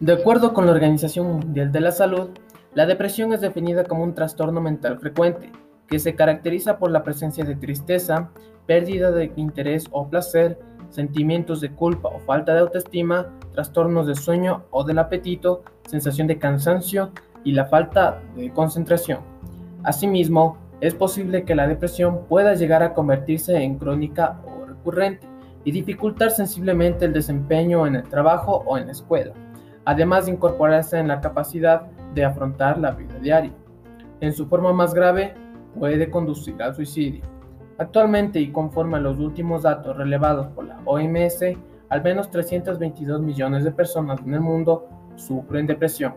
De acuerdo con la Organización Mundial de la Salud, la depresión es definida como un trastorno mental frecuente, que se caracteriza por la presencia de tristeza, pérdida de interés o placer, sentimientos de culpa o falta de autoestima, trastornos de sueño o del apetito, sensación de cansancio y la falta de concentración. Asimismo, es posible que la depresión pueda llegar a convertirse en crónica o recurrente y dificultar sensiblemente el desempeño en el trabajo o en la escuela, además de incorporarse en la capacidad de afrontar la vida diaria. En su forma más grave, puede conducir al suicidio. Actualmente y conforme a los últimos datos relevados por la OMS, al menos 322 millones de personas en el mundo sufren depresión,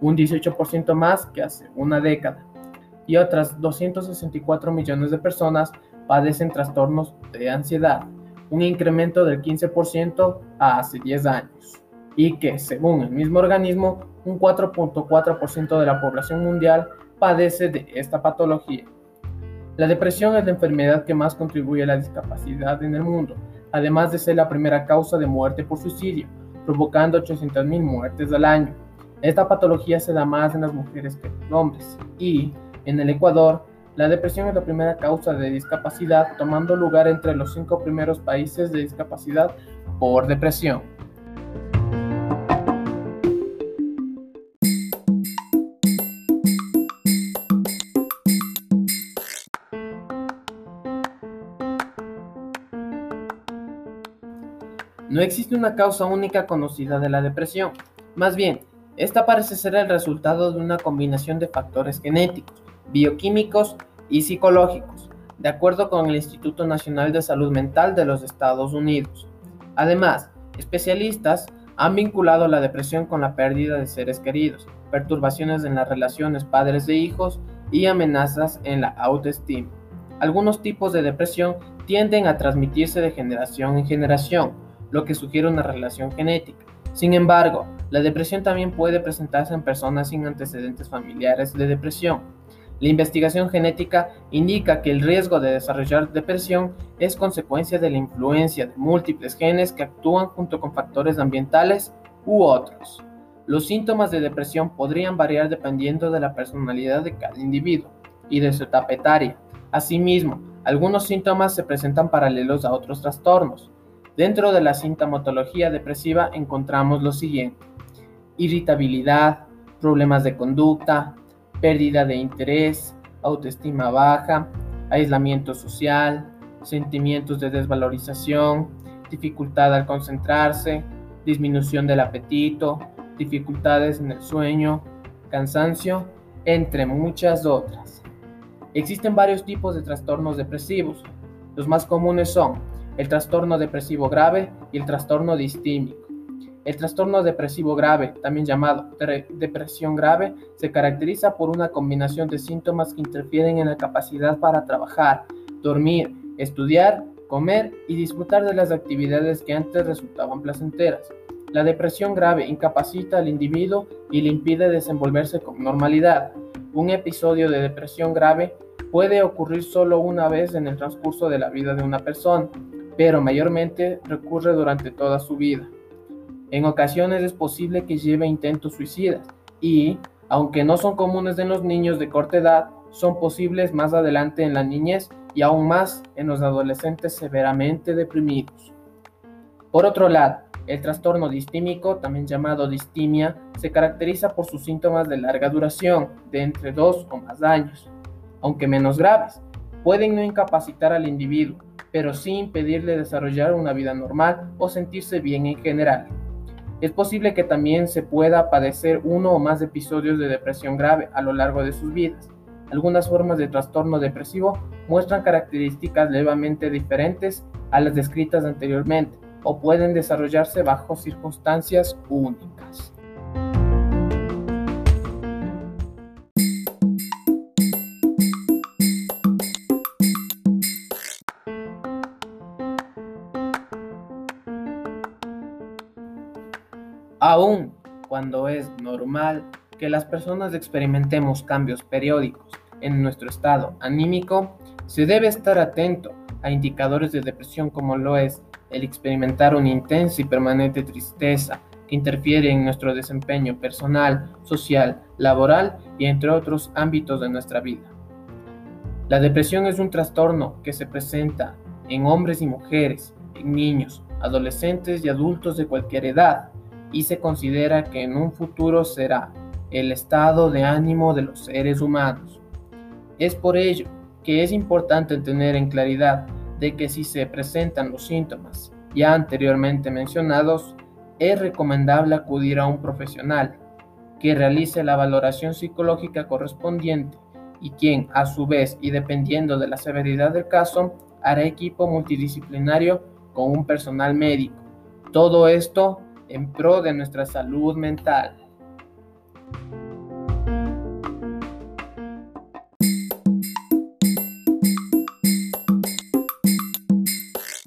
un 18% más que hace una década, y otras 264 millones de personas padecen trastornos de ansiedad, un incremento del 15% a hace 10 años, y que, según el mismo organismo, un 4.4% de la población mundial padece de esta patología. La depresión es la enfermedad que más contribuye a la discapacidad en el mundo, además de ser la primera causa de muerte por suicidio, provocando 800.000 muertes al año. Esta patología se da más en las mujeres que en los hombres y, en el Ecuador, la depresión es la primera causa de discapacidad, tomando lugar entre los cinco primeros países de discapacidad por depresión. No existe una causa única conocida de la depresión. Más bien, esta parece ser el resultado de una combinación de factores genéticos, bioquímicos y psicológicos, de acuerdo con el Instituto Nacional de Salud Mental de los Estados Unidos. Además, especialistas han vinculado la depresión con la pérdida de seres queridos, perturbaciones en las relaciones padres de hijos y amenazas en la autoestima. Algunos tipos de depresión tienden a transmitirse de generación en generación, lo que sugiere una relación genética. Sin embargo, la depresión también puede presentarse en personas sin antecedentes familiares de depresión. La investigación genética indica que el riesgo de desarrollar depresión es consecuencia de la influencia de múltiples genes que actúan junto con factores ambientales u otros. Los síntomas de depresión podrían variar dependiendo de la personalidad de cada individuo y de su etapa etaria. Asimismo, algunos síntomas se presentan paralelos a otros trastornos, Dentro de la sintomatología depresiva encontramos lo siguiente. Irritabilidad, problemas de conducta, pérdida de interés, autoestima baja, aislamiento social, sentimientos de desvalorización, dificultad al concentrarse, disminución del apetito, dificultades en el sueño, cansancio, entre muchas otras. Existen varios tipos de trastornos depresivos. Los más comunes son el trastorno depresivo grave y el trastorno distímico. El trastorno depresivo grave, también llamado depresión grave, se caracteriza por una combinación de síntomas que interfieren en la capacidad para trabajar, dormir, estudiar, comer y disfrutar de las actividades que antes resultaban placenteras. La depresión grave incapacita al individuo y le impide desenvolverse con normalidad. Un episodio de depresión grave puede ocurrir solo una vez en el transcurso de la vida de una persona pero mayormente recurre durante toda su vida. En ocasiones es posible que lleve intentos suicidas y, aunque no son comunes en los niños de corta edad, son posibles más adelante en la niñez y aún más en los adolescentes severamente deprimidos. Por otro lado, el trastorno distímico, también llamado distimia, se caracteriza por sus síntomas de larga duración, de entre dos o más años, aunque menos graves. Pueden no incapacitar al individuo, pero sin impedirle desarrollar una vida normal o sentirse bien en general. Es posible que también se pueda padecer uno o más episodios de depresión grave a lo largo de sus vidas. Algunas formas de trastorno depresivo muestran características levemente diferentes a las descritas anteriormente o pueden desarrollarse bajo circunstancias únicas. Aún cuando es normal que las personas experimentemos cambios periódicos en nuestro estado anímico, se debe estar atento a indicadores de depresión como lo es el experimentar una intensa y permanente tristeza que interfiere en nuestro desempeño personal, social, laboral y entre otros ámbitos de nuestra vida. La depresión es un trastorno que se presenta en hombres y mujeres, en niños, adolescentes y adultos de cualquier edad y se considera que en un futuro será el estado de ánimo de los seres humanos. Es por ello que es importante tener en claridad de que si se presentan los síntomas ya anteriormente mencionados, es recomendable acudir a un profesional que realice la valoración psicológica correspondiente y quien, a su vez y dependiendo de la severidad del caso, hará equipo multidisciplinario con un personal médico. Todo esto en pro de nuestra salud mental.